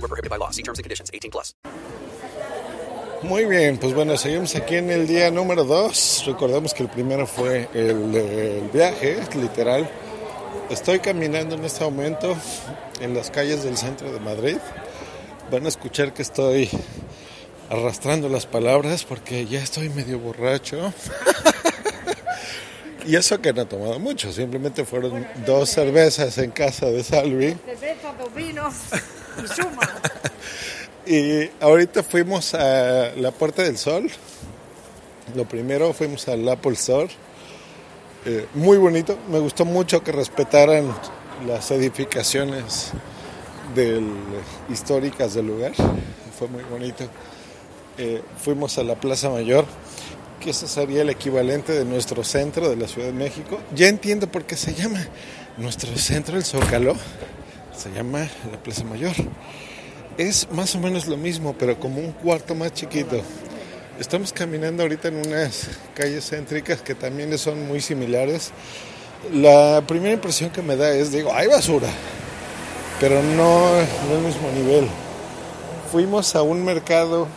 Void were prohibited by law. See terms and conditions. 18 plus. Muy bien, pues bueno, seguimos aquí en el día número 2. Recordemos que el primero fue el, el viaje, literal. Estoy caminando en este momento en las calles del centro de Madrid. Van a escuchar que estoy arrastrando las palabras porque ya estoy medio borracho. y eso que no he tomado mucho, simplemente fueron dos cervezas en casa de Salvi. cerveza, dos vinos y ahorita fuimos a la Puerta del Sol. Lo primero fuimos al Apple Store. Eh, muy bonito. Me gustó mucho que respetaran las edificaciones históricas del lugar. Fue muy bonito. Eh, fuimos a la Plaza Mayor, que ese sería el equivalente de nuestro centro de la Ciudad de México. Ya entiendo por qué se llama nuestro centro, el Zócalo. Se llama la Plaza Mayor. Es más o menos lo mismo, pero como un cuarto más chiquito. Estamos caminando ahorita en unas calles céntricas que también son muy similares. La primera impresión que me da es, digo, hay basura, pero no, no el mismo nivel. Fuimos a un mercado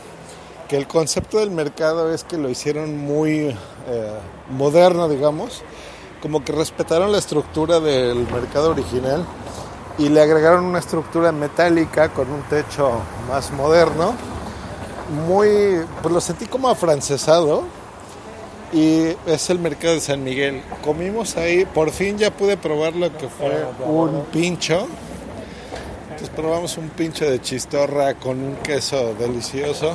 que el concepto del mercado es que lo hicieron muy eh, moderno, digamos, como que respetaron la estructura del mercado original y le agregaron una estructura metálica con un techo más moderno. Muy, pues lo sentí como afrancesado y es el mercado de San Miguel. Comimos ahí, por fin ya pude probar lo que fue un pincho. Entonces probamos un pincho de chistorra con un queso delicioso,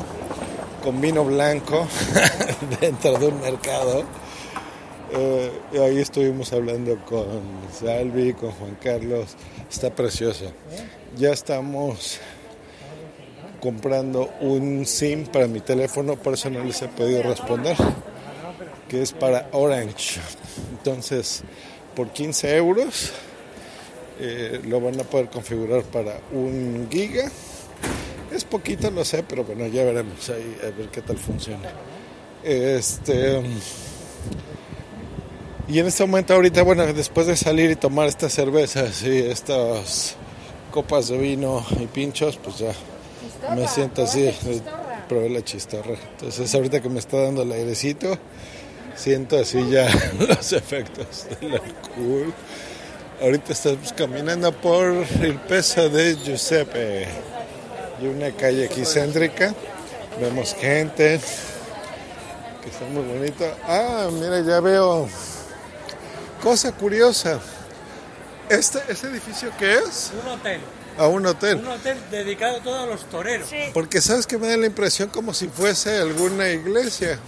con vino blanco dentro de un mercado. Eh, ahí estuvimos hablando con Salvi, con Juan Carlos. Está precioso. Ya estamos comprando un SIM para mi teléfono, por eso no les he podido responder, que es para Orange. Entonces, por 15 euros eh, lo van a poder configurar para un giga. Es poquito, lo sé, pero bueno, ya veremos ahí a ver qué tal funciona. Este. Y en este momento ahorita, bueno, después de salir y tomar estas cervezas y estas copas de vino y pinchos, pues ya me siento así, probé la chistorra. Entonces ahorita que me está dando el airecito, siento así ya los efectos del alcohol. Ahorita estamos caminando por el peso de Giuseppe y una calle aquí céntrica. Vemos gente que está muy bonito. Ah, mira, ya veo cosa curiosa. Este, ¿Este edificio qué es? Un hotel. A un hotel. Un hotel dedicado todo a los toreros. Porque sabes que me da la impresión como si fuese alguna iglesia.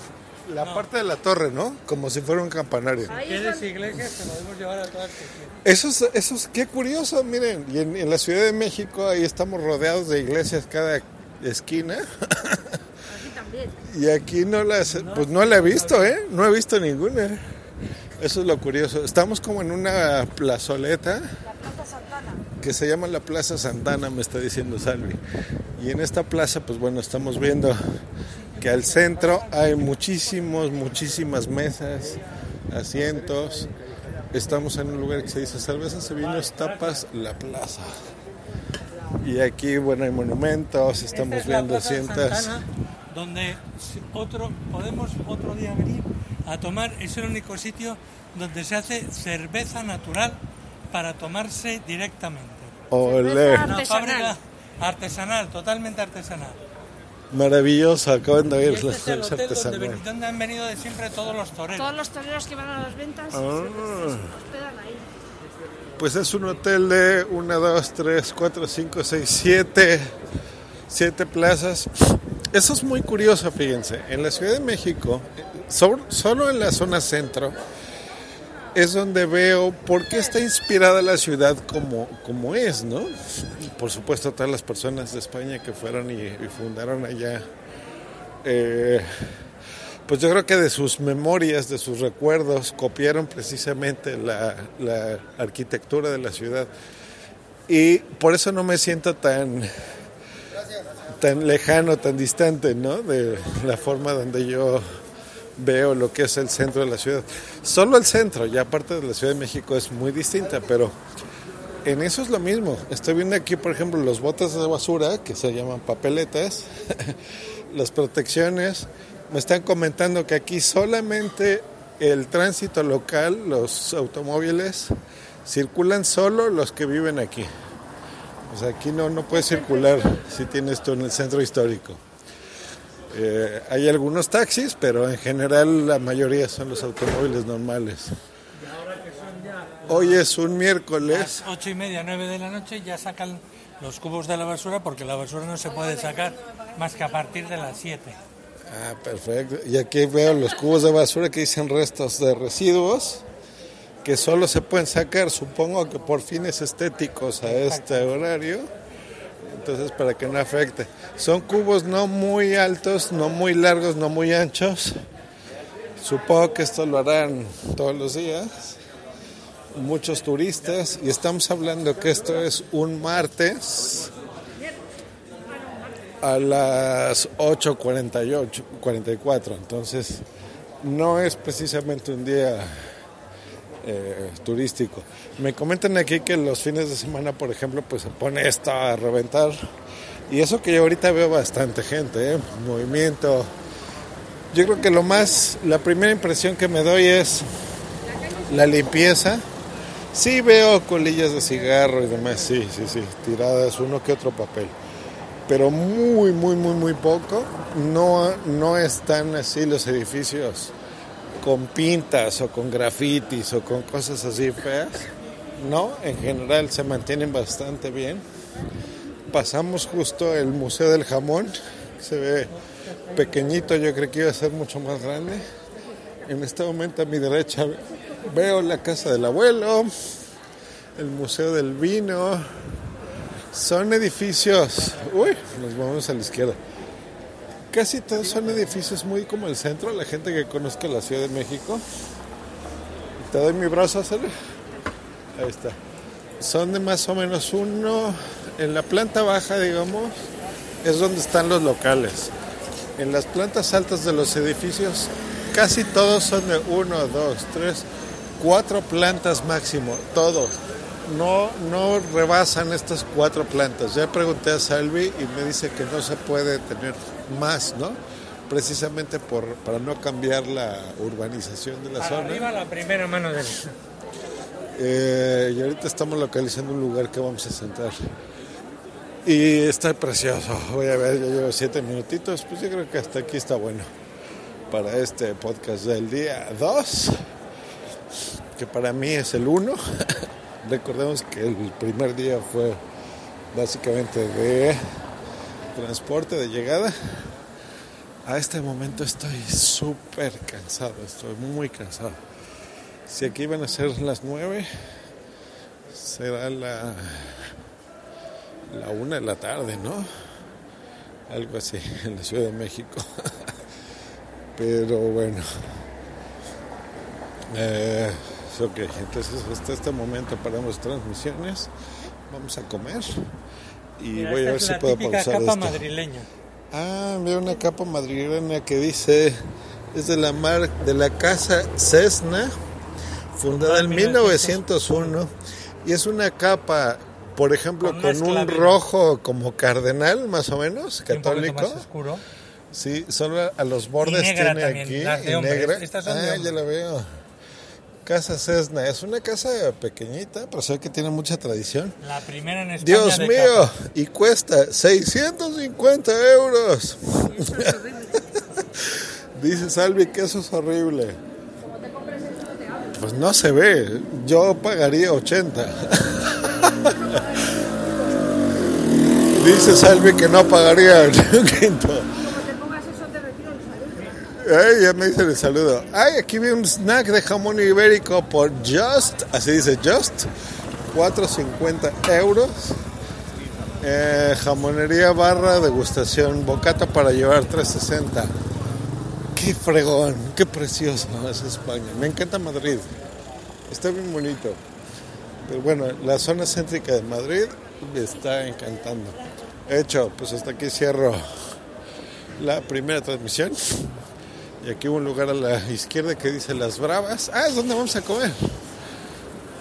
La parte de la torre, ¿no? Como si fuera un campanario. ¿Quieres iglesias? Te podemos llevar a todas. Eso es, eso es, qué curioso, miren, y en, en la Ciudad de México ahí estamos rodeados de iglesias cada esquina. Aquí también. Y aquí no las, pues no la he visto, ¿eh? No he visto ninguna. Eso es lo curioso. Estamos como en una plazoleta La Plaza Santana. que se llama la Plaza Santana, me está diciendo Salvi. Y en esta plaza, pues bueno, estamos viendo que al centro hay muchísimos, muchísimas mesas, asientos. Estamos en un lugar que se dice cervezas, vinos, tapas, la plaza. Y aquí, bueno, hay monumentos, Esta estamos es viendo asientos. Santana, donde otro, podemos otro día venir a tomar, es el único sitio donde se hace cerveza natural para tomarse directamente. Olé. Una Artesanal. fábrica artesanal, totalmente artesanal. maravilloso, acaban de ver este las es el hotel donde, artesanales. ven- donde han venido de siempre todos los toreros. Todos los toreros que van a las ventas Ah. se, se hospedan ahí. Pues es un hotel de 1, 2, 3, 4, 5, 6, 7, 7 plazas. Eso es muy curioso, fíjense. En la Ciudad de México, so- solo en la zona centro, es donde veo por qué está inspirada la ciudad como, como es, ¿no? Por supuesto, todas las personas de España que fueron y, y fundaron allá, eh, pues yo creo que de sus memorias, de sus recuerdos, copiaron precisamente la, la arquitectura de la ciudad. Y por eso no me siento tan, tan lejano, tan distante, ¿no? De la forma donde yo veo lo que es el centro de la ciudad. Solo el centro, ya aparte de la Ciudad de México es muy distinta, pero en eso es lo mismo. Estoy viendo aquí, por ejemplo, los botes de basura, que se llaman papeletas, las protecciones. Me están comentando que aquí solamente el tránsito local, los automóviles, circulan solo los que viven aquí. O sea, aquí no, no puedes circular si tienes tú en el centro histórico. Eh, hay algunos taxis, pero en general la mayoría son los automóviles normales. Hoy es un miércoles. Las ocho y media, nueve de la noche ya sacan los cubos de la basura porque la basura no se puede sacar más que a partir de las 7. Ah, perfecto. Y aquí veo los cubos de basura que dicen restos de residuos que solo se pueden sacar, supongo que por fines estéticos a este horario. Entonces, para que no afecte. Son cubos no muy altos, no muy largos, no muy anchos. Supongo que esto lo harán todos los días. Muchos turistas. Y estamos hablando que esto es un martes a las 8.48, 44. Entonces, no es precisamente un día eh, turístico. Me comentan aquí que los fines de semana, por ejemplo, pues se pone esto a reventar. Y eso que yo ahorita veo bastante gente, ¿eh? movimiento. Yo creo que lo más, la primera impresión que me doy es la limpieza. Sí veo colillas de cigarro y demás, sí, sí, sí, tiradas, uno que otro papel. Pero muy, muy, muy, muy poco. No, no están así los edificios con pintas o con grafitis o con cosas así feas. No, en general se mantienen bastante bien. Pasamos justo el Museo del Jamón, se ve pequeñito, yo creo que iba a ser mucho más grande. En este momento a mi derecha veo la casa del abuelo, el Museo del Vino. Son edificios, uy, nos vamos a la izquierda. Casi todos son edificios muy como el centro, la gente que conozca la Ciudad de México. Te doy mi brazo, Sale. Ahí está. Son de más o menos uno, en la planta baja, digamos, es donde están los locales. En las plantas altas de los edificios, casi todos son de uno, dos, tres, cuatro plantas máximo, todos. No, no rebasan estas cuatro plantas. Ya pregunté a Salvi y me dice que no se puede tener más, ¿no? Precisamente por, para no cambiar la urbanización de la zona. Arriba la primera mano del... Eh, y ahorita estamos localizando un lugar que vamos a sentar. Y está precioso. Voy a ver, ya llevo siete minutitos. Pues yo creo que hasta aquí está bueno. Para este podcast del día 2, que para mí es el 1. Recordemos que el primer día fue básicamente de transporte, de llegada. A este momento estoy súper cansado, estoy muy cansado. Si aquí van a ser las 9, será la, la 1 de la tarde, ¿no? Algo así, en la Ciudad de México. Pero bueno. Eh, ok, entonces hasta este momento paramos transmisiones. Vamos a comer. Y Mira, voy a ver es si puedo pausar capa esto. madrileña. Ah, veo una capa madrileña que dice es de la mar de la casa Cessna, fundada en 1901 y es una capa, por ejemplo, Con con un rojo como cardenal, más o menos, católico. más oscuro. Sí, solo a los bordes tiene también, aquí y hombres. negra. Estas son ah, ya la veo. Casa Cessna, es una casa pequeñita, pero sé que tiene mucha tradición. La primera en España Dios de mío, capa. y cuesta 650 euros. Dice Salvi que eso es horrible. Pues no se ve, yo pagaría 80. Dice Salvi que no pagaría un quinto. Como te pongas eso, te retiro el saludo. Ay, ya me dicen el saludo. Ay, aquí vi un snack de jamón ibérico por Just, así dice Just, 4.50 euros. Eh, jamonería barra degustación, bocata para llevar 3.60. Qué fregón, qué precioso es España. Me encanta Madrid. Está bien bonito. Pero bueno, la zona céntrica de Madrid me está encantando. Hecho, pues hasta aquí cierro la primera transmisión. Y aquí hubo un lugar a la izquierda que dice Las Bravas. Ah, es donde vamos a comer.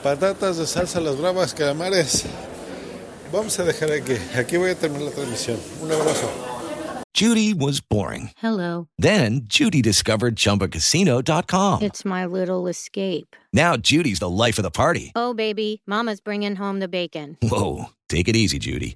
Patatas de salsa, Las Bravas, calamares. Vamos a dejar aquí. Aquí voy a terminar la transmisión. Un abrazo. Judy was boring. Hello. Then Judy discovered ChumbaCasino.com. It's my little escape. Now Judy's the life of the party. Oh, baby, Mama's bringing home the bacon. Whoa, take it easy, Judy.